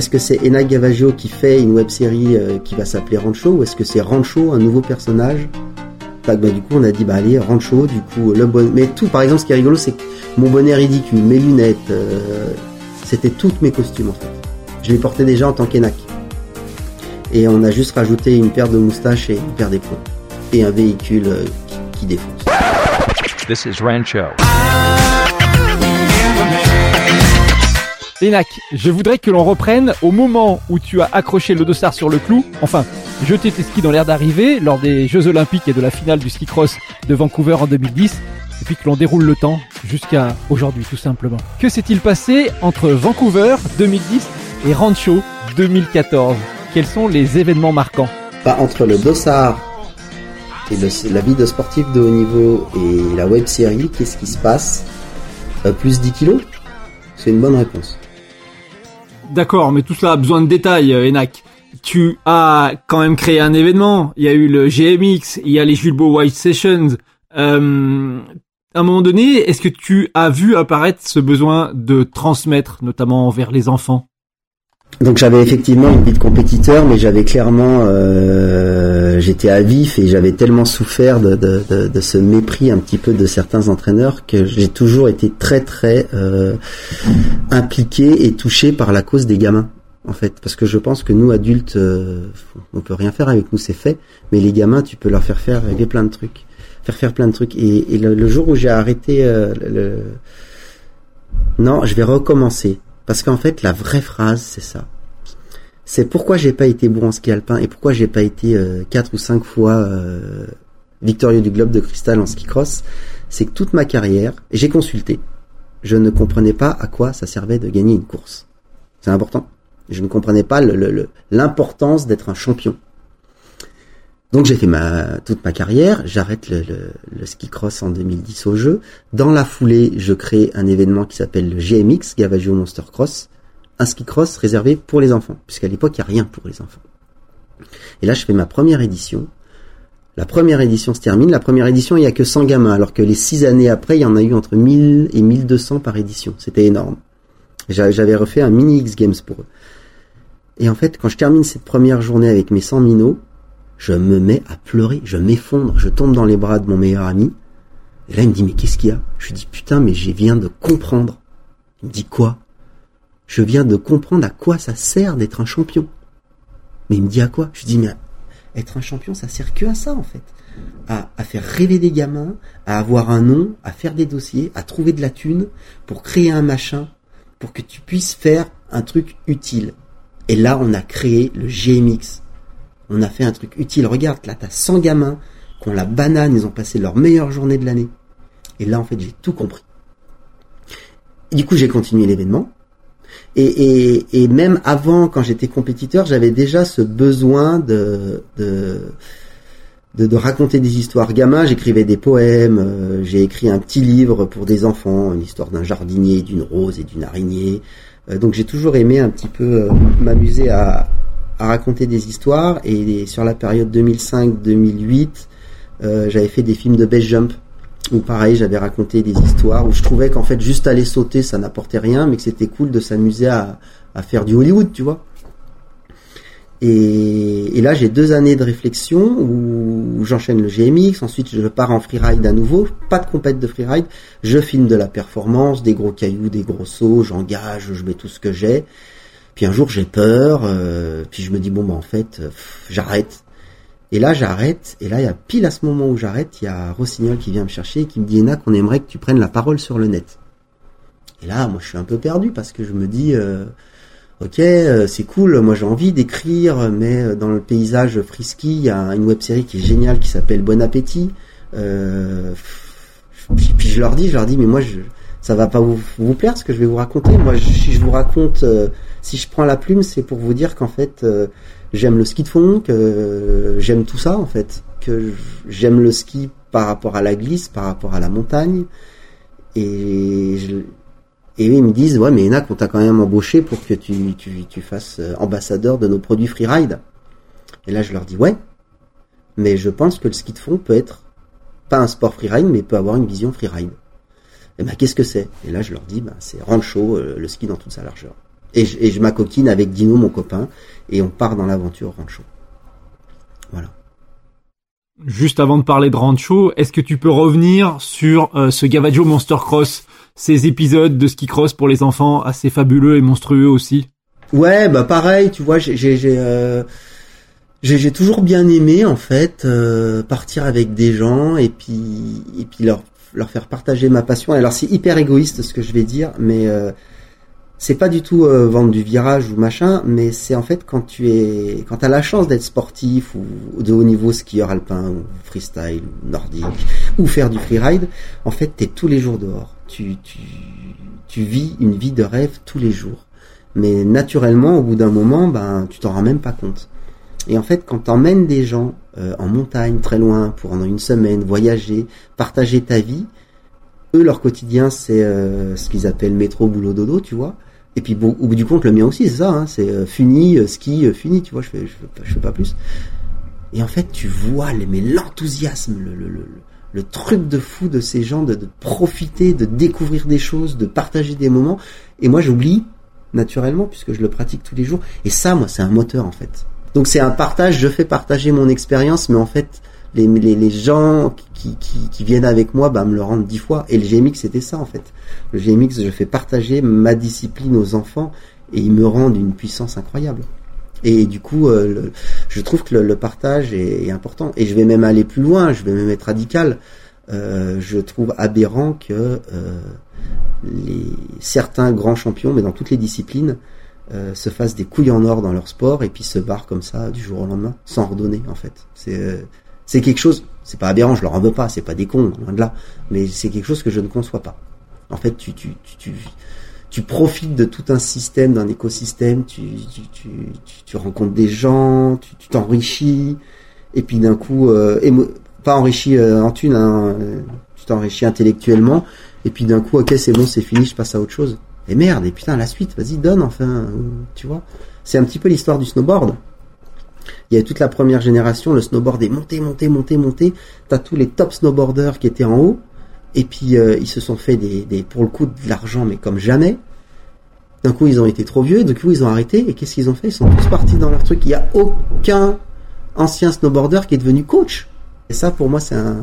est-ce que c'est Enak Gavaggio qui fait une web série euh, qui va s'appeler Rancho ou est-ce que c'est Rancho, un nouveau personnage? Bah, du coup, on a dit, bah allez, Rancho, du coup, le bonnet. Mais tout, par exemple, ce qui est rigolo, c'est que mon bonnet ridicule, mes lunettes, euh, c'était toutes mes costumes en fait. Je les portais déjà en tant qu'Enak. Et on a juste rajouté une paire de moustaches et une paire d'éperons. Et un véhicule euh, qui, qui défonce. This is Rancho. Enak, je voudrais que l'on reprenne au moment où tu as accroché le dossard sur le clou, enfin, jeté tes skis dans l'air d'arrivée lors des Jeux Olympiques et de la finale du ski cross de Vancouver en 2010, et puis que l'on déroule le temps jusqu'à aujourd'hui tout simplement. Que s'est-il passé entre Vancouver 2010 et Rancho 2014 Quels sont les événements marquants? Bah, entre le dossard et la vie de sportif de haut niveau et la web série, qu'est-ce qui se passe? Euh, Plus 10 kilos? C'est une bonne réponse. D'accord, mais tout cela a besoin de détails, euh, Enak. Tu as quand même créé un événement. Il y a eu le GMX, il y a les Julbo White Sessions. Euh, à un moment donné, est-ce que tu as vu apparaître ce besoin de transmettre, notamment vers les enfants? Donc j'avais effectivement une vie de compétiteur, mais j'avais clairement, euh, j'étais à vif et j'avais tellement souffert de, de, de, de ce mépris un petit peu de certains entraîneurs que j'ai toujours été très très euh, impliqué et touché par la cause des gamins. En fait, parce que je pense que nous adultes, euh, on peut rien faire avec nous, c'est fait. Mais les gamins, tu peux leur faire faire plein de trucs, faire faire plein de trucs. Et, et le, le jour où j'ai arrêté, euh, le... non, je vais recommencer. Parce qu'en fait, la vraie phrase, c'est ça. C'est pourquoi j'ai pas été bon en ski alpin et pourquoi j'ai pas été euh, quatre ou cinq fois euh, victorieux du globe de cristal en ski cross. C'est que toute ma carrière, j'ai consulté. Je ne comprenais pas à quoi ça servait de gagner une course. C'est important. Je ne comprenais pas l'importance d'être un champion. Donc j'ai fait toute ma carrière, j'arrête le, le, le ski cross en 2010 au jeu. Dans la foulée, je crée un événement qui s'appelle le GMX, Gavaggio Monster Cross, un ski cross réservé pour les enfants, puisqu'à l'époque il n'y a rien pour les enfants. Et là je fais ma première édition. La première édition se termine. La première édition, il n'y a que 100 gamins, alors que les six années après, il y en a eu entre 1000 et 1200 par édition. C'était énorme. J'a- J'avais refait un mini X Games pour eux. Et en fait, quand je termine cette première journée avec mes 100 minots, je me mets à pleurer, je m'effondre, je tombe dans les bras de mon meilleur ami. Et là, il me dit, mais qu'est-ce qu'il y a? Je lui dis, putain, mais je viens de comprendre. Il me dit, quoi? Je viens de comprendre à quoi ça sert d'être un champion. Mais il me dit, à quoi? Je lui dis, mais être un champion, ça sert que à ça, en fait. À, à faire rêver des gamins, à avoir un nom, à faire des dossiers, à trouver de la thune, pour créer un machin, pour que tu puisses faire un truc utile. Et là, on a créé le GMX. On a fait un truc utile. Regarde, là, t'as 100 gamins qui ont la banane, ils ont passé leur meilleure journée de l'année. Et là, en fait, j'ai tout compris. Du coup, j'ai continué l'événement. Et, même avant, quand j'étais compétiteur, j'avais déjà ce besoin de raconter des histoires. Gamin, j'écrivais des poèmes, euh, j'ai écrit un petit livre pour des enfants, une histoire d'un jardinier, d'une rose et d'une araignée. Euh, donc j'ai toujours aimé un petit peu euh, m'amuser à, à raconter des histoires. Et sur la période 2005-2008, euh, j'avais fait des films de base jump où pareil j'avais raconté des histoires où je trouvais qu'en fait juste aller sauter ça n'apportait rien mais que c'était cool de s'amuser à, à faire du Hollywood tu vois. Et, et là j'ai deux années de réflexion où, j'enchaîne le GMX ensuite je pars en freeride à nouveau. Pas de compète de freeride. Je filme de la performance des gros cailloux des gros sauts j'engage je mets tout ce que j'ai puis un jour j'ai peur euh, puis je me dis bon bah en fait euh, j'arrête et là, j'arrête. Et là, il y a pile à ce moment où j'arrête, il y a Rossignol qui vient me chercher et qui me dit, Ena, qu'on aimerait que tu prennes la parole sur le net. Et là, moi, je suis un peu perdu parce que je me dis, euh, ok, c'est cool, moi j'ai envie d'écrire, mais dans le paysage frisky, il y a une web série qui est géniale qui s'appelle Bon Appétit. Puis, puis je leur dis, je leur dis, mais moi, je, ça va pas vous, vous plaire ce que je vais vous raconter. Moi, je- si je vous raconte, euh, si je prends la plume, c'est pour vous dire qu'en fait, euh, j'aime le ski de fond, que euh, j'aime tout ça en fait, que j'aime le ski par rapport à la glisse, par rapport à la montagne. Et, je, et ils me disent, ouais, mais Enac, on t'a quand même embauché pour que tu, tu, tu fasses euh, ambassadeur de nos produits freeride. Et là, je leur dis, ouais, mais je pense que le ski de fond peut être pas un sport freeride, mais peut avoir une vision freeride. Et ben, qu'est-ce que c'est? Et là, je leur dis, ben, c'est rancho, euh, le ski dans toute sa largeur. Et je, et je m'acoquine avec Dino, mon copain, et on part dans l'aventure Rancho. Voilà. Juste avant de parler de Rancho, est-ce que tu peux revenir sur euh, ce Gavaggio Monster Cross, ces épisodes de ski cross pour les enfants assez fabuleux et monstrueux aussi? Ouais, bah pareil, tu vois, j'ai euh, toujours bien aimé en fait euh, partir avec des gens et puis et puis leur leur faire partager ma passion. Alors c'est hyper égoïste ce que je vais dire, mais euh, c'est pas du tout euh, vendre du virage ou machin, mais c'est en fait quand tu es quand t'as la chance d'être sportif ou de haut niveau skieur alpin ou freestyle ou nordique ou faire du freeride, en fait t'es tous les jours dehors. Tu tu tu vis une vie de rêve tous les jours. Mais naturellement, au bout d'un moment, ben tu t'en rends même pas compte. Et en fait, quand t'emmènes des gens euh, en montagne, très loin, pour pendant une semaine, voyager, partager ta vie, eux, leur quotidien, c'est euh, ce qu'ils appellent métro, boulot, dodo, tu vois. Et puis, au bout du compte, le mien aussi, c'est ça, hein, c'est euh, funi, ski, fini, tu vois, je fais, je, fais, pas- plus. Et en fait, tu vois l'enthousiasme, le, le, le, le truc de fou de ces gens, de profiter, de découvrir des choses, de partager des moments. Et moi, j'oublie, naturellement, puisque je le pratique tous les jours. Et ça, moi, c'est un moteur, en fait. Donc c'est un partage, je fais partager mon expérience, mais en fait, les, les, gens qui, qui, viennent avec moi bah, me le rendent dix fois. Et le GMX, c'était ça, en fait. Le GMX, je fais partager ma discipline aux enfants et ils me rendent une puissance incroyable. Et du coup, euh, je trouve que le, partage est, est important. Et je vais même aller plus loin, je vais même être radical. Euh, je trouve aberrant que euh, les, certains grands champions, mais dans toutes les disciplines, euh, se fassent des couilles en or dans leur sport et puis se barrent comme ça du jour au lendemain, sans redonner en fait. C'est euh, c'est quelque chose, c'est pas aberrant, je leur en veux pas, c'est pas des cons, loin de là, mais c'est quelque chose que je ne conçois pas. En fait, tu, tu, tu, tu, tu profites de tout un système, d'un écosystème, tu, tu, tu, tu, rencontres des gens, tu t'enrichis, et puis d'un coup, euh, pas enrichi euh, en thune, hein, tu t'enrichis intellectuellement, et puis d'un coup, ok, c'est bon, c'est fini, je passe à autre chose. Merde, et putain, la suite, vas-y, donne enfin, tu vois. C'est un petit peu l'histoire du snowboard. Il y a toute la première génération, le snowboard est monté, monté, monté, monté. T'as tous les top snowboarders qui étaient en haut, et puis euh, ils se sont fait des, pour le coup, de l'argent, mais comme jamais. D'un coup, ils ont été trop vieux, du coup, ils ont arrêté, et qu'est-ce qu'ils ont fait? Ils sont tous partis dans leur truc. Il y a aucun ancien snowboarder qui est devenu coach. Et ça, pour moi, c'est un,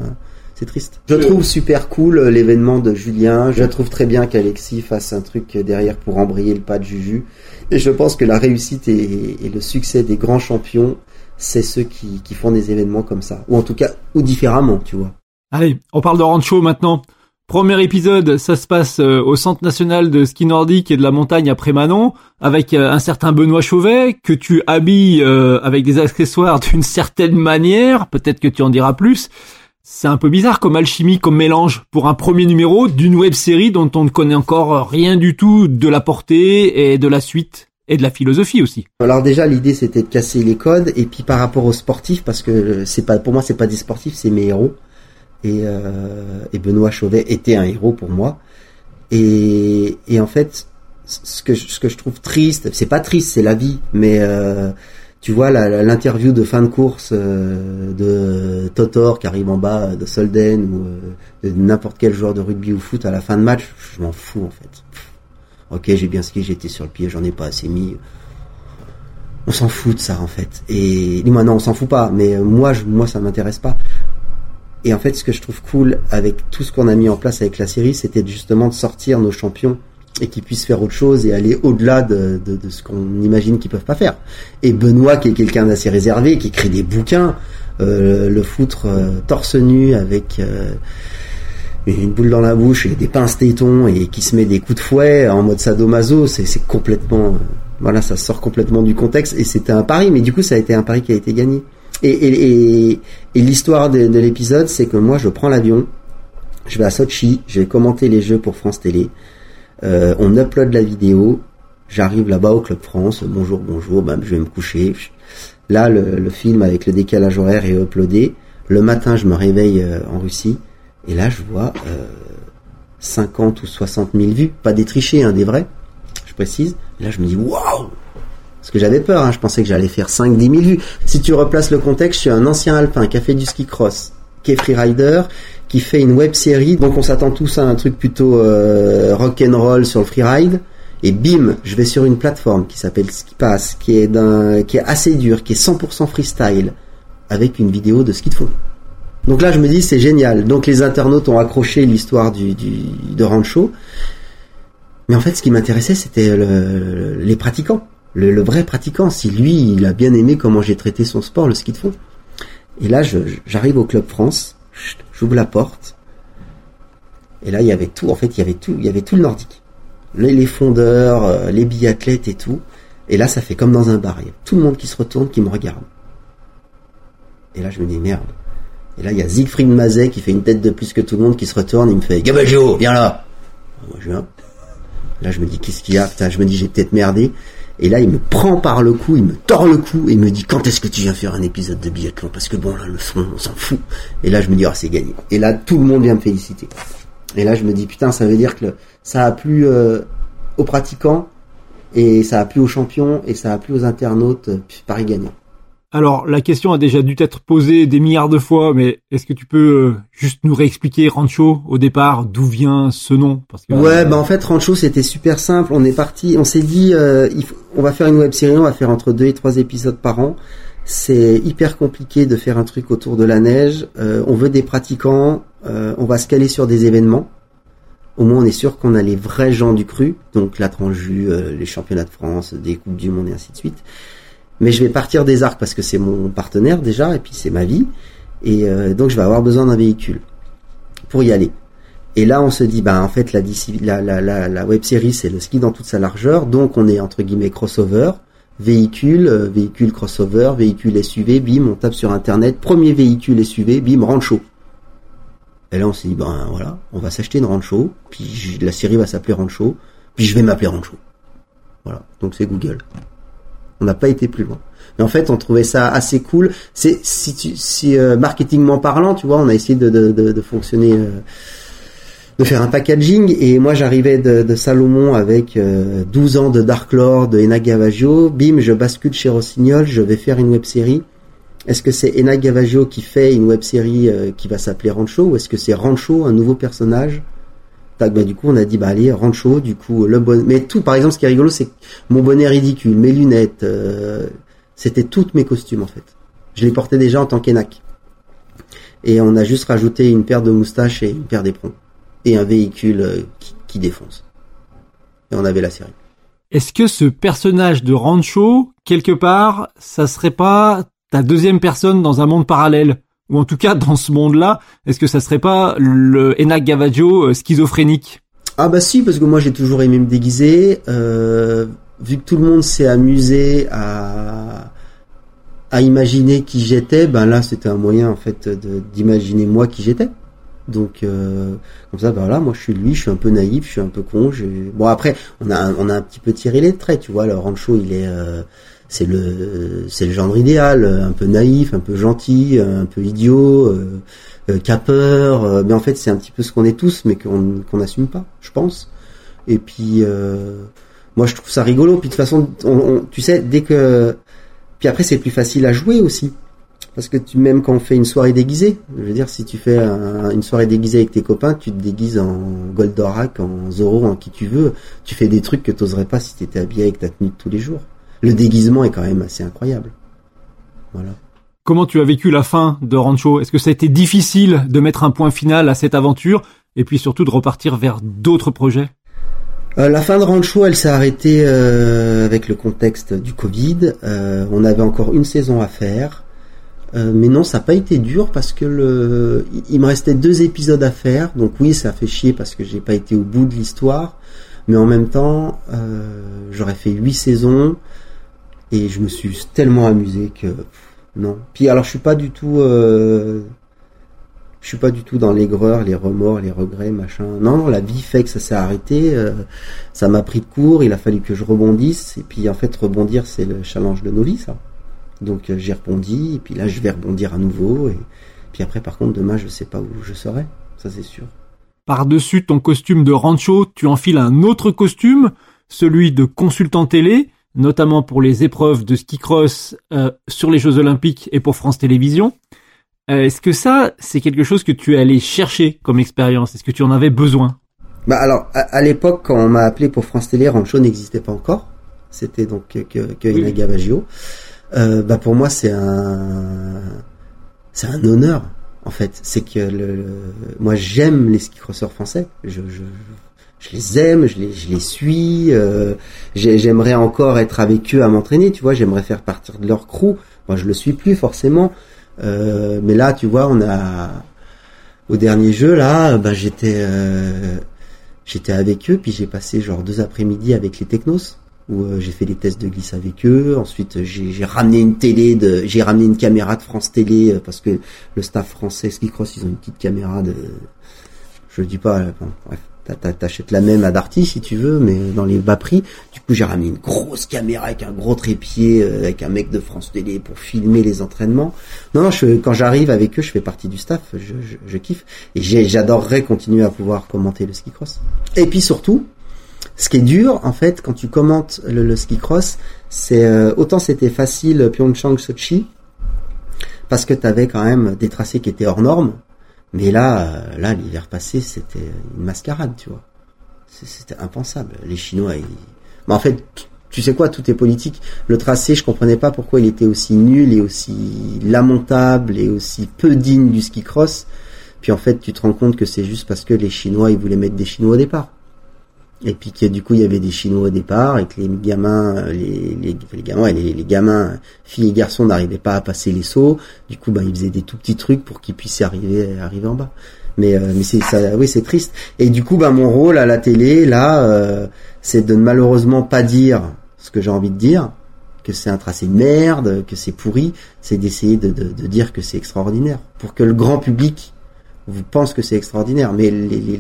c'est triste. Je trouve super cool euh, l'événement de Julien. Je trouve très bien qu'Alexis fasse un truc derrière pour embrayer le pas de Juju. Et je pense que la réussite et, et le succès des grands champions, c'est ceux qui, qui font des événements comme ça. Ou en tout cas, ou différemment, tu vois. Allez, on parle de Rancho maintenant. Premier épisode, ça se passe euh, au Centre national de ski nordique et de la montagne après Manon, avec euh, un certain Benoît Chauvet, que tu habilles euh, avec des accessoires d'une certaine manière, peut-être que tu en diras plus. C'est un peu bizarre comme alchimie, comme mélange, pour un premier numéro d'une web série dont on ne connaît encore rien du tout de la portée et de la suite, et de la philosophie aussi. Alors déjà, l'idée c'était de casser les codes, et puis par rapport aux sportifs, parce que c'est pas, pour moi, c'est pas des sportifs, c'est mes héros. Et, euh, et Benoît Chauvet était un héros pour moi. Et, et en fait, ce que, je- ce que je trouve triste, c'est pas triste, c'est la vie, mais euh, tu vois l'interview de fin de course euh, de Totor qui arrive en bas de Solden ou euh, de n'importe quel joueur de rugby ou foot à la fin de match, je m'en fous en fait. Ok, j'ai bien skié, j'étais sur le pied, j'en ai pas assez mis. On s'en fout de ça en fait. Et moi non, on s'en fout pas, mais euh, moi je, moi ça m'intéresse pas. Et en fait, ce que je trouve cool avec tout ce qu'on a mis en place avec la série, c'était justement de sortir nos champions et qu'ils puissent faire autre chose et aller au-delà de, ce qu'on imagine qu'ils peuvent pas faire. Et Benoît, qui est quelqu'un d'assez réservé, qui écrit des bouquins, euh, le foutre euh, torse nu avec euh, une boule dans la bouche et des pinces tétons et qui se met des coups de fouet en mode sadomaso, c'est complètement, voilà, ça sort complètement du contexte et c'était un pari, mais du coup ça a été un pari qui a été gagné. Et, et, et, et l'histoire de, de l'épisode, c'est que moi je prends l'avion, je vais à Sochi, je vais commenter les jeux pour France Télé, euh, on upload la vidéo, j'arrive là-bas au Club France, bonjour, bonjour, ben, je vais me coucher. Là, le, film avec le décalage horaire est uploadé. Le matin, je me réveille euh, en Russie, et là, je vois euh, 50 ou 60 000 vues, pas des trichés, hein, des vrais, je précise. Là, je me dis, waouh Parce que j'avais peur, hein, je pensais que j'allais faire 5-10 000 vues. Si tu replaces le contexte, je suis un ancien alpin qui a fait du ski cross, qui est freerider, qui fait une web série, donc on s'attend tous à un truc plutôt euh, rock and roll sur le freeride. Et bim, je vais sur une plateforme qui s'appelle Ski Pass, qui est d'un, qui est assez dur, qui est 100% freestyle, avec une vidéo de ski de fond. Donc là, je me dis, c'est génial. Donc les internautes ont accroché l'histoire du, de Rancho. Mais en fait, ce qui m'intéressait, c'était le, les pratiquants. Le, le, vrai pratiquant. Si lui, il a bien aimé comment j'ai traité son sport, le ski de fond. Et là, j'arrive au Club France, j'ouvre la porte. Et là, il y avait tout. En fait, il y avait tout. Il y avait tout le nordique. Les, fondeurs, euh, les biathlètes et tout. Et là, ça fait comme dans un bar. Il y a tout le monde qui se retourne, qui me regarde. Et là, je me dis, merde. Et là, il y a Siegfried Mazet qui fait une tête de plus que tout le monde, qui se retourne, il me fait, Gabaggio, viens là. Moi, je viens. Là, je me dis, qu'est-ce qu'il y a? Je me dis, j'ai peut-être merdé. Et là, il me prend par le cou, il me tord le cou et il me dit quand est-ce que tu viens faire un épisode de biathlon? Parce que bon, là, le fond, on s'en fout. Et là, je me dis, ah, c'est gagné. Et là, tout le monde vient me féliciter. Et là, je me dis, putain, ça veut dire que ça a plu euh, aux pratiquants et ça a plu aux champions et ça a plu aux internautes. Euh, Paris gagnant. Alors, la question a déjà dû être posée des milliards de fois, mais est-ce que tu peux euh, juste nous réexpliquer Rancho au départ, d'où vient ce nom? Parce que, Ouais, bah en fait Rancho c'était super simple. On est parti, on s'est dit, euh, on va faire une web série, on va faire entre deux et trois épisodes par an. C'est hyper compliqué de faire un truc autour de la neige. Euh, on veut des pratiquants, on va se caler sur des événements. Au moins, on est sûr qu'on a les vrais gens du cru, donc la Tranju, les championnats de France, des coupes du monde et ainsi de suite mais je vais partir des arcs parce que c'est mon partenaire déjà et puis c'est ma vie et euh, donc je vais avoir besoin d'un véhicule pour y aller. Et là on se dit bah en fait la la la la, la web série c'est le ski dans toute sa largeur donc on est entre guillemets crossover véhicule euh, véhicule crossover véhicule SUV bim on tape sur internet premier véhicule SUV bim rancho. Et là on s'est dit ben voilà on va s'acheter une rancho puis la série va s'appeler rancho puis je vais m'appeler rancho. Voilà donc c'est Google. On n'a pas été plus loin. Mais en fait, on trouvait ça assez cool. C'est si tu, si euh, marketingment parlant, tu vois, on a essayé de, de, de, fonctionner, euh, de faire un packaging. Et moi, j'arrivais de, Salomon avec 12 euh, ans de Dark Lord, de Ena Gavaggio. Bim, je bascule chez Rossignol. Je vais faire une web série. Est-ce que c'est Ena Gavaggio qui fait une web série qui va s'appeler Rancho ou est-ce que c'est Rancho, un nouveau personnage? Bah, du coup, on a dit, bah, allez, Rancho, du coup, le bonnet. Mais tout, par exemple, ce qui est rigolo, c'est mon bonnet ridicule, mes lunettes, euh, c'était toutes mes costumes, en fait. Je les portais déjà en tant qu'énac. Et on a juste rajouté une paire de moustaches et une paire d'éperons. Et un véhicule euh, qui, qui, défonce. Et on avait la série. Est-ce que ce personnage de Rancho, quelque part, ça serait pas ta deuxième personne dans un monde parallèle? Ou en tout cas dans ce monde-là, est-ce que ça serait pas le Enak Gavaggio euh, schizophrénique? Ah bah si, parce que moi j'ai toujours aimé me déguiser. Euh, vu que tout le monde s'est amusé à à imaginer qui j'étais, ben là c'était un moyen en fait d'imaginer moi qui j'étais. Donc euh, comme ça, ben voilà, moi je suis lui, je suis un peu naïf, je suis un peu con. Bon après, on a on a un petit peu tiré les traits, tu vois. Le Rancho, il est euh, c'est le c'est le genre idéal, un peu naïf, un peu gentil, un peu idiot, euh, euh capeur. Euh, mais en fait, c'est un petit peu ce qu'on est tous, mais qu'on qu'on n'assume pas, je pense. Et puis euh, moi, je trouve ça rigolo. Puis de toute façon, on, tu sais, dès que puis après, c'est plus facile à jouer aussi. Parce que tu, même quand on fait une soirée déguisée, je veux dire, si tu fais une soirée déguisée avec tes copains, tu te déguises en Goldorak, en Zoro, en qui tu veux. Tu fais des trucs que t'oserais pas si tu étais habillé avec ta tenue de tous les jours le déguisement est quand même assez incroyable. Voilà. Comment tu as vécu la fin de Rancho? Est-ce que ça a été difficile de mettre un point final à cette aventure et puis surtout de repartir vers d'autres projets? Euh, la fin de Rancho, elle s'est arrêtée euh, avec le contexte du Covid. Euh, on avait encore une saison à faire. mais non, ça n'a pas été dur parce que le, il me restait deux épisodes à faire. Donc oui, ça a fait chier parce que j'ai pas été au bout de l'histoire. Mais en même temps, j'aurais fait huit saisons et je me suis tellement amusé que non. Puis alors je suis pas du tout euh, je suis pas du tout dans l'aigreur, les remords, les regrets, machin. Non, non, la vie fait que ça s'est arrêté, euh, ça m'a pris de court, il a fallu que je rebondisse et puis en fait rebondir c'est le challenge de nos vies ça. Donc euh, j'ai rebondi et puis là je vais rebondir à nouveau et puis après par contre demain je sais pas où je serai, ça c'est sûr. Par-dessus ton costume de rancho, tu enfiles un autre costume, celui de consultant télé notamment pour les épreuves de ski cross euh, sur les Jeux Olympiques et pour France Télévisions. Euh, est-ce que ça, c'est quelque chose que tu es allé chercher comme expérience? Est-ce que tu en avais besoin? Bah alors, à, à l'époque, quand on m'a appelé pour France Télé, Rancho n'existait pas encore. C'était donc que, que, que Oui. Inaga Baggio. Euh, bah pour moi, c'est un, c'est un honneur en fait. C'est que le, le- moi j'aime les ski crosseurs français. Je, je, je les aime, je les, je les suis. euh, j'ai- j'aimerais encore être avec eux à m'entraîner. Tu vois, j'aimerais faire partir de leur crew. Moi, je le suis plus forcément. Euh, mais là, tu vois, on a au dernier jeu là, bah j'étais euh, j'étais avec eux, puis j'ai passé genre deux après-midi avec les technos où euh, j'ai fait des tests de glisse avec eux. Ensuite, j'ai ramené une télé de, j'ai ramené une caméra de France Télé euh, parce que le staff français Ski Cross, ils ont une petite caméra de, je le dis pas, bon, bref, t'achètes la même à Darty si tu veux, mais dans les bas prix. Du coup, j'ai ramené une grosse caméra avec un gros trépied, euh, avec un mec de France Télé pour filmer les entraînements. Non, non, je, quand j'arrive avec eux, je fais partie du staff, je, je, je kiffe. Et j'adorerais continuer à pouvoir commenter le ski cross. Et puis surtout, ce qui est dur, en fait, quand tu commentes le, le ski cross, c'est euh, autant c'était facile Pyeongchang, Sochi, parce que tu avais quand même des tracés qui étaient hors normes, mais là, euh, là l'hiver passé, c'était une mascarade, tu vois. C'était impensable. Les Chinois, ils... mais en fait, tu sais quoi, tout est politique. Le tracé, je comprenais pas pourquoi il était aussi nul et aussi lamentable et aussi peu digne du ski cross. Puis en fait, tu te rends compte que c'est juste parce que les Chinois, ils voulaient mettre des Chinois au départ. Et puis que du coup, il y avait des Chinois au départ et que les gamins, euh, les, les, les gamins, les, les gamins, filles et garçons n'arrivaient pas à passer les sauts. Du coup, bah, ils faisaient des tout petits trucs pour qu'ils puissent arriver, arriver en bas. Mais, euh, mais c'est ça, oui, c'est triste. Et du coup, bah, mon rôle à la télé, là, euh, c'est de malheureusement pas dire ce que j'ai envie de dire, que c'est un tracé de merde, que c'est pourri. C'est d'essayer de, de, de dire que c'est extraordinaire, pour que le grand public vous pense que c'est extraordinaire. Mais les, les,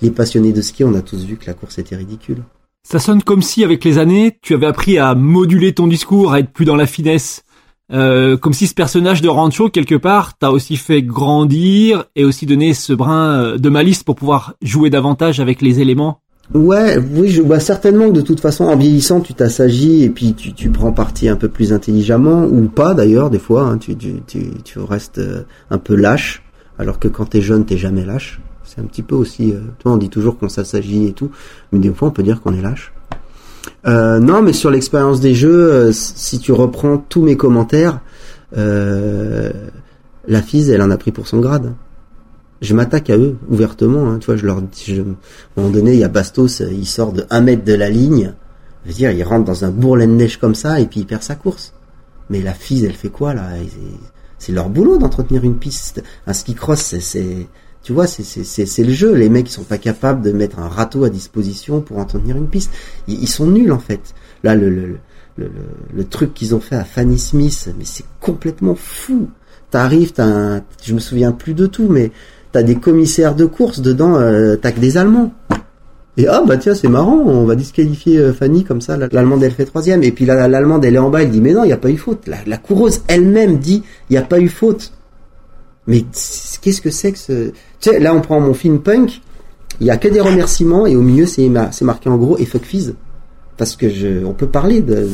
les, passionnés de ski, on a tous vu que la course était ridicule. Ça sonne comme si, avec les années, tu avais appris à moduler ton discours, à être plus dans la finesse. Euh, comme si ce personnage de Rancho, quelque part, t'a aussi fait grandir et aussi donné ce brin euh, de malice pour pouvoir jouer davantage avec les éléments. Ouais, oui, je vois certainement que de toute façon, en vieillissant, tu t'assagis et puis tu, tu prends parti un peu plus intelligemment, ou pas d'ailleurs, des fois, hein, tu, tu, tu, tu restes euh, un peu lâche, alors que quand t'es jeune, t'es jamais lâche. Un petit peu aussi, euh, on dit toujours qu'on s'assagit et tout, mais des fois, on peut dire qu'on est lâche. Euh, non, mais sur l'expérience des jeux, euh, si tu reprends tous mes commentaires, la FISE, elle en a pris pour son grade. Je m'attaque à eux ouvertement. Hein, tu vois, je leur je, à un moment donné, il y a Bastos, il sort de 1 mètre de la ligne. Je veux il rentre dans un bourrelet de neige comme ça et puis il perd sa course. Mais la FISE, elle fait quoi là? C'est leur boulot d'entretenir une piste. Un ski cross, c'est- tu vois, c'est, le jeu. Les mecs, ils sont pas capables de mettre un râteau à disposition pour entretenir une piste. Ils, sont nuls en fait. Là, le, truc qu'ils ont fait à Fanny Smith, mais c'est complètement fou. T'arrives, t'as un, je me souviens plus de tout, mais t'as des commissaires de course dedans, euh, t'as que des Allemands. Et ah bah tiens c'est marrant, on va disqualifier euh, Fanny comme ça, la- l'allemande elle fait troisième, et puis la- l'allemande elle est en bas, elle dit mais non il y a pas eu faute. La, la coureuse elle-même dit il y a pas eu faute. Mais qu'est-ce que c'est que ce Tu sais là on prend mon film punk, il y a que des remerciements et au milieu c'est ma- c'est marqué en gros et fuck Fizz parce que je on peut parler de, de-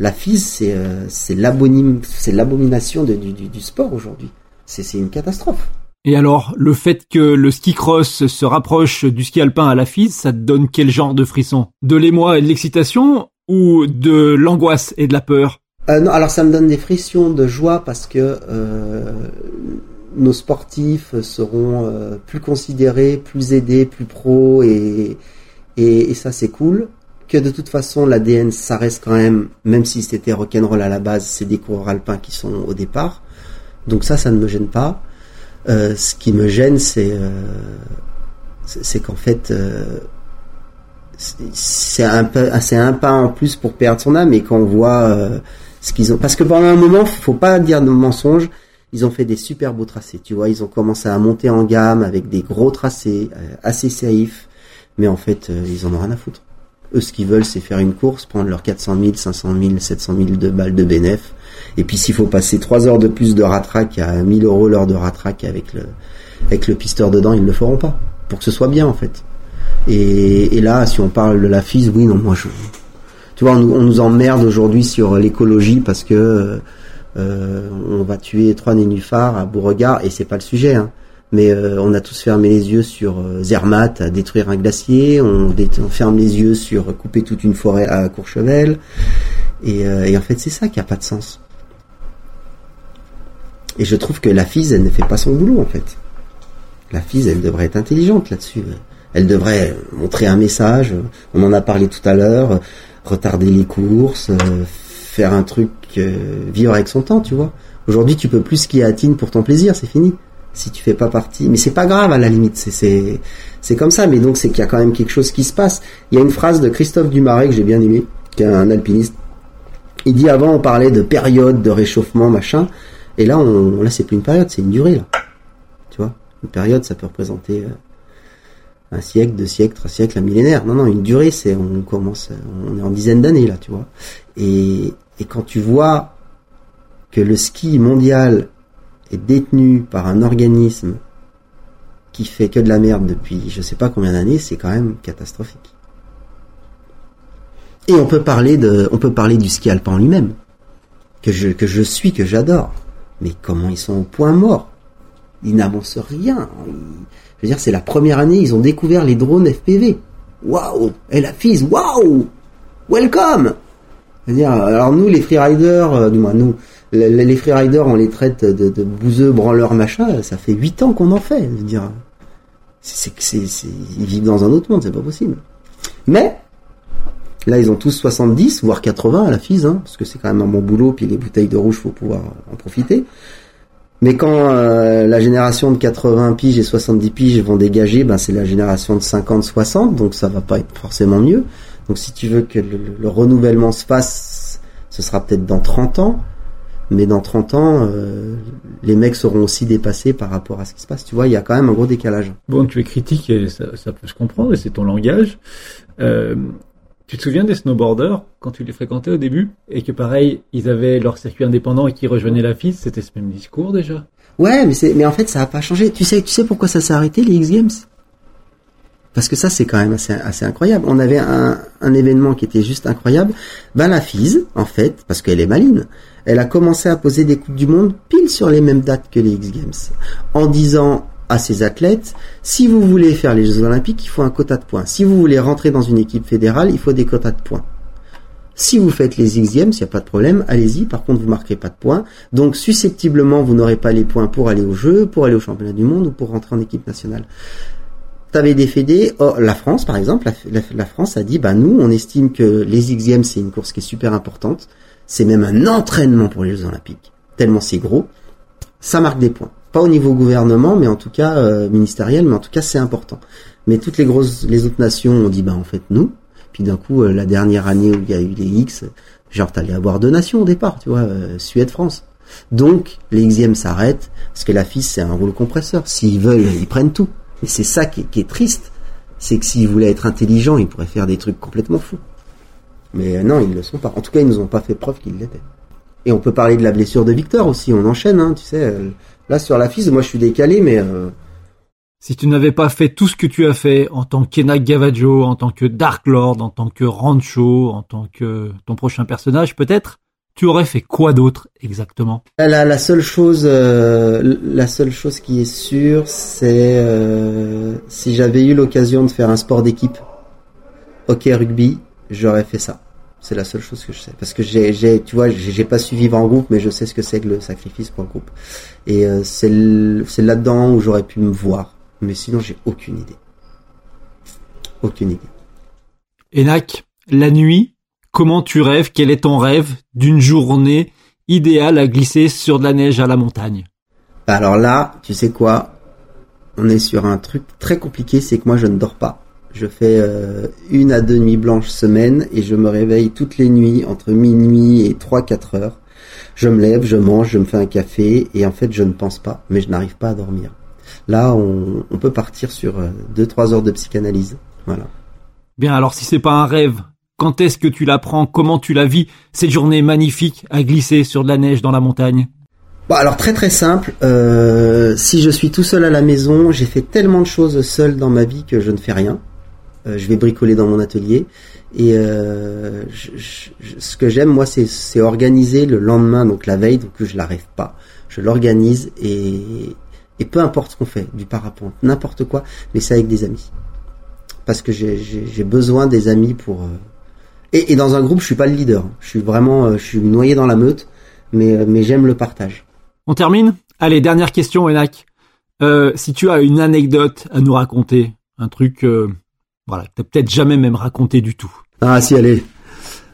la Fizz c'est euh, c'est l'abonim c'est l'abomination du, du, du sport aujourd'hui. C'est c'est une catastrophe. Et alors, le fait que le ski cross se rapproche du ski alpin à la FIS, ça te donne quel genre de frisson? De l'émoi et de l'excitation ou de l'angoisse et de la peur? Euh, non, alors ça me donne des frictions de joie parce que euh, nos sportifs seront euh, plus considérés, plus aidés, plus pros et, et, et ça c'est cool. Que de toute façon l'ADN ça reste quand même, même si c'était rock'n'roll à la base, c'est des coureurs alpins qui sont au départ. Donc ça, ça ne me gêne pas. Euh, ce qui me gêne, c'est euh, c'est qu'en fait, euh, c'est- un peu, un pas en plus pour perdre son âme. Et quand on voit euh, ce qu'ils ont, parce que pendant un moment, faut pas dire de mensonges. Ils ont fait des super beaux tracés, tu vois. Ils ont commencé à monter en gamme avec des gros tracés euh, assez safe, mais en fait, euh, ils en ont rien à foutre. Eux, ce qu'ils veulent, c'est faire une course, prendre leurs 400 000, 500 000, 700 000 de balles de bénéf. Et puis, s'il faut passer 3 heures de plus de ratrac à 1000 euros l'heure de ratrac avec le, avec le pisteur dedans, ils ne le feront pas. Pour que ce soit bien, en fait. Et, là, si on parle de la FIS, oui, non, moi, je, tu vois, on, on nous emmerde aujourd'hui sur l'écologie parce que, euh, on va tuer trois nénuphars à Beauregard et c'est pas le sujet, hein. mais euh, on a tous fermé les yeux sur euh, Zermatt à détruire un glacier, on, ferme les yeux sur couper toute une forêt à Courchevel, et, en fait c'est ça qui a pas de sens. Et je trouve que la FISE, elle ne fait pas son boulot en fait. La FISE, elle devrait être intelligente là-dessus. Elle devrait montrer un message, on en a parlé tout à l'heure, retarder les courses, faire un truc, vivre avec son temps, tu vois. Aujourd'hui, tu peux plus skier à Tignes pour ton plaisir, c'est fini. Si tu fais pas partie, mais c'est pas grave à la limite, c'est c'est c'est comme ça. Mais donc c'est qu'il y a quand même quelque chose qui se passe. Il y a une phrase de Christophe Dumaret que j'ai bien aimé, qui est un alpiniste. Il dit avant on parlait de période de réchauffement machin, et là on là c'est plus une période, c'est une durée là. Tu vois, une période ça peut représenter euh, un siècle, deux siècles, trois siècles, un millénaire. Non non, une durée c'est on commence, on est en dizaines d'années là, tu vois. Et et quand tu vois que le ski mondial est détenu par un organisme qui fait que de la merde depuis je sais pas combien d'années, c'est quand même catastrophique. Et on peut parler de, on peut parler du ski alpin lui-même, que je, que je suis, que j'adore. Mais comment ils sont au point mort? Ils n'avancent rien. Je veux dire, c'est la première année, ils ont découvert les drones FPV. Waouh Et la FIS, waouh Welcome alors nous, les freeriders, euh, du moins nous, les, les freeriders, on les traite de, de bouseux, branleurs, machin, ça fait 8 ans qu'on en fait. Je veux dire, c'est, c'est, c'est, ils vivent dans un autre monde, c'est pas possible. Mais, là, ils ont tous 70, voire 80 à la FIS, hein, parce que c'est quand même un bon boulot, puis les bouteilles de rouge, faut pouvoir en profiter. Mais quand euh, la génération de 80 piges et 70 piges vont dégager, ben c'est la génération de 50-60, donc ça va pas être forcément mieux. Donc si tu veux que le, le renouvellement se fasse, ce sera peut-être dans 30 ans, mais dans 30 ans, euh, les mecs seront aussi dépassés par rapport à ce qui se passe. Tu vois, il y a quand même un gros décalage. Bon, tu es critique et ça, ça peut se comprendre et c'est ton langage. Euh, tu te souviens des snowboarders quand tu les fréquentais au début et que pareil, ils avaient leur circuit indépendant et qui rejoignaient la FIS, c'était ce même discours déjà? Ouais, mais c'est, mais en fait, ça a pas changé. Tu sais, tu sais pourquoi ça s'est arrêté les X Games? Parce que ça, c'est quand même assez, incroyable. On avait un, événement qui était juste incroyable. Ben la FISE, en fait, parce qu'elle est maline, elle a commencé à poser des coupes du monde pile sur les mêmes dates que les X Games, en disant à ses athlètes, si vous voulez faire les Jeux Olympiques, il faut un quota de points. Si vous voulez rentrer dans une équipe fédérale, il faut des quotas de points. Si vous faites les X Games, il n'y a pas de problème, allez-y. Par contre, vous marquerez pas de points. Donc, susceptiblement, vous n'aurez pas les points pour aller au jeu, pour aller au championnat du monde ou pour rentrer en équipe nationale. T'avais des fédés, oh, la France, par exemple, la, France a dit, bah, nous, on estime que les X Games, c'est une course qui est super importante. C'est même un entraînement pour les Jeux Olympiques. Tellement c'est gros. Ça marque des points. Pas au niveau gouvernement, mais en tout cas, euh, ministériel, mais en tout cas, c'est important. Mais toutes les grosses, les autres nations ont dit, bah, en fait, nous. Puis d'un coup, euh, la dernière année où il y a eu les X, genre t'allais avoir deux nations au départ, tu vois, euh, Suède-France. Donc les Xm s'arrêtent parce que la FIS c'est un rouleau compresseur. S'ils veulent, ils prennent tout. Et c'est ça qui est, triste, c'est que s'ils voulaient être intelligents, ils pourraient faire des trucs complètement fous. Mais euh, non, ils le sont pas. En tout cas, ils nous ont pas fait preuve qu'ils l'étaient. Et on peut parler de la blessure de Victor aussi. On enchaîne, hein, tu sais. euh, Là sur la FIS, moi je suis décalé, mais euh, Si tu n'avais pas fait tout ce que tu as fait en tant qu'Enak Gavaggio, en tant que Dark Lord, en tant que Rancho, en tant que ton prochain personnage peut-être, tu aurais fait quoi d'autre exactement? La, la seule chose, euh, la seule chose qui est sûre, c'est euh, si j'avais eu l'occasion de faire un sport d'équipe, hockey, rugby, j'aurais fait ça. C'est la seule chose que je sais, parce que j'ai, j'ai, tu vois, j'ai j'ai pas su vivre en groupe, mais je sais ce que c'est que le sacrifice pour le groupe. Et euh, c'est, là-dedans où j'aurais pu me voir, mais sinon j'ai aucune idée, aucune idée. Enak, la nuit, comment tu rêves? Quel est ton rêve d'une journée idéale à glisser sur de la neige à la montagne? Alors là, tu sais quoi? On est sur un truc très compliqué, c'est que moi je ne dors pas. Je fais euh, une à deux nuits blanches semaine et je me réveille toutes les nuits entre minuit et 3-4 heures. Je me lève, je mange, je me fais un café et en fait je ne pense pas, mais je n'arrive pas à dormir. Là, on, on peut partir sur 2-3 heures de psychanalyse. Voilà. Bien alors si c'est pas un rêve, quand est-ce que tu l'apprends Comment tu la vis? Cette journée magnifique à glisser sur de la neige dans la montagne Bon, alors très très simple. Euh, si je suis tout seul à la maison, j'ai fait tellement de choses seul dans ma vie que je ne fais rien. Euh, je vais bricoler dans mon atelier et euh, ce que j'aime moi, c'est organiser le lendemain, donc la veille, donc que je la rêve pas. Je l'organise et Et peu importe ce qu'on fait, du parapente, n'importe quoi, mais c'est avec des amis. Parce que j'ai besoin des amis pour... Et, et dans un groupe, je suis pas le leader. Je suis vraiment, euh, je suis noyé dans la meute, mais, euh, mais j'aime le partage. On termine? Allez, dernière question, Enak. Euh, si tu as une anecdote à nous raconter, un truc, euh, voilà, que t'as peut-être jamais même raconté du tout. Ah si, allez.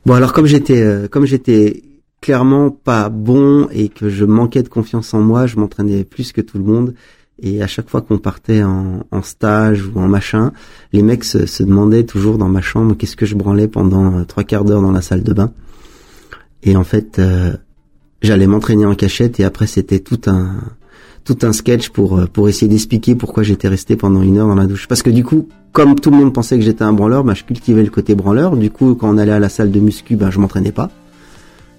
Bon alors comme j'étais euh, comme j'étais clairement pas bon et que je manquais de confiance en moi, je m'entraînais plus que tout le monde. Et à chaque fois qu'on partait en, en stage ou en machin, les mecs se, se demandaient toujours dans ma chambre qu'est-ce que je branlais pendant euh, trois quarts d'heure dans la salle de bain. Et en fait, euh, j'allais m'entraîner en cachette et après c'était tout un tout un sketch pour euh, pour essayer d'expliquer pourquoi j'étais resté pendant une heure dans la douche. Parce que du coup, comme tout le monde pensait que j'étais un branleur, bah, je cultivais le côté branleur. Du coup, quand on allait à la salle de muscu, bah, je m'entraînais pas.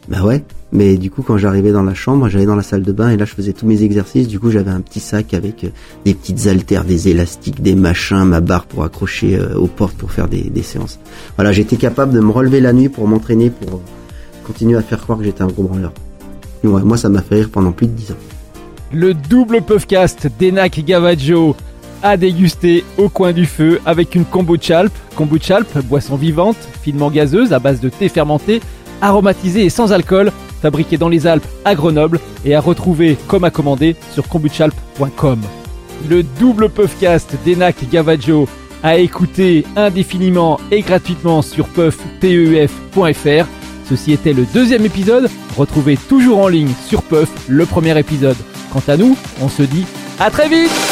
Bah ouais. Mais du coup, quand j'arrivais dans la chambre, j'allais dans la salle de bain et là, je faisais tous mes exercices. Du coup, j'avais un petit sac avec euh, des petites haltères, des élastiques, des machins, ma barre pour accrocher euh, aux portes pour faire des, séances. Voilà, j'étais capable de me relever la nuit pour m'entraîner, pour euh, continuer à faire croire que j'étais un gros branleur. Moi, ça m'a fait rire pendant plus de 10 ans. Le double puffcast d'Enac Gavaggio à déguster au coin du feu avec une kombucha Alp. Kombucha Alp, boisson vivante, finement gazeuse à base de thé fermenté, aromatisée et sans alcool, fabriquée dans les Alpes à Grenoble et à retrouver comme à commander sur kombuchalp.com. Le double puffcast d'Enac Gavaggio à écouter indéfiniment et gratuitement sur puff.fr. Ceci était le deuxième épisode. Retrouvez toujours en ligne sur Puff le premier épisode. Quant à nous, on se dit à très vite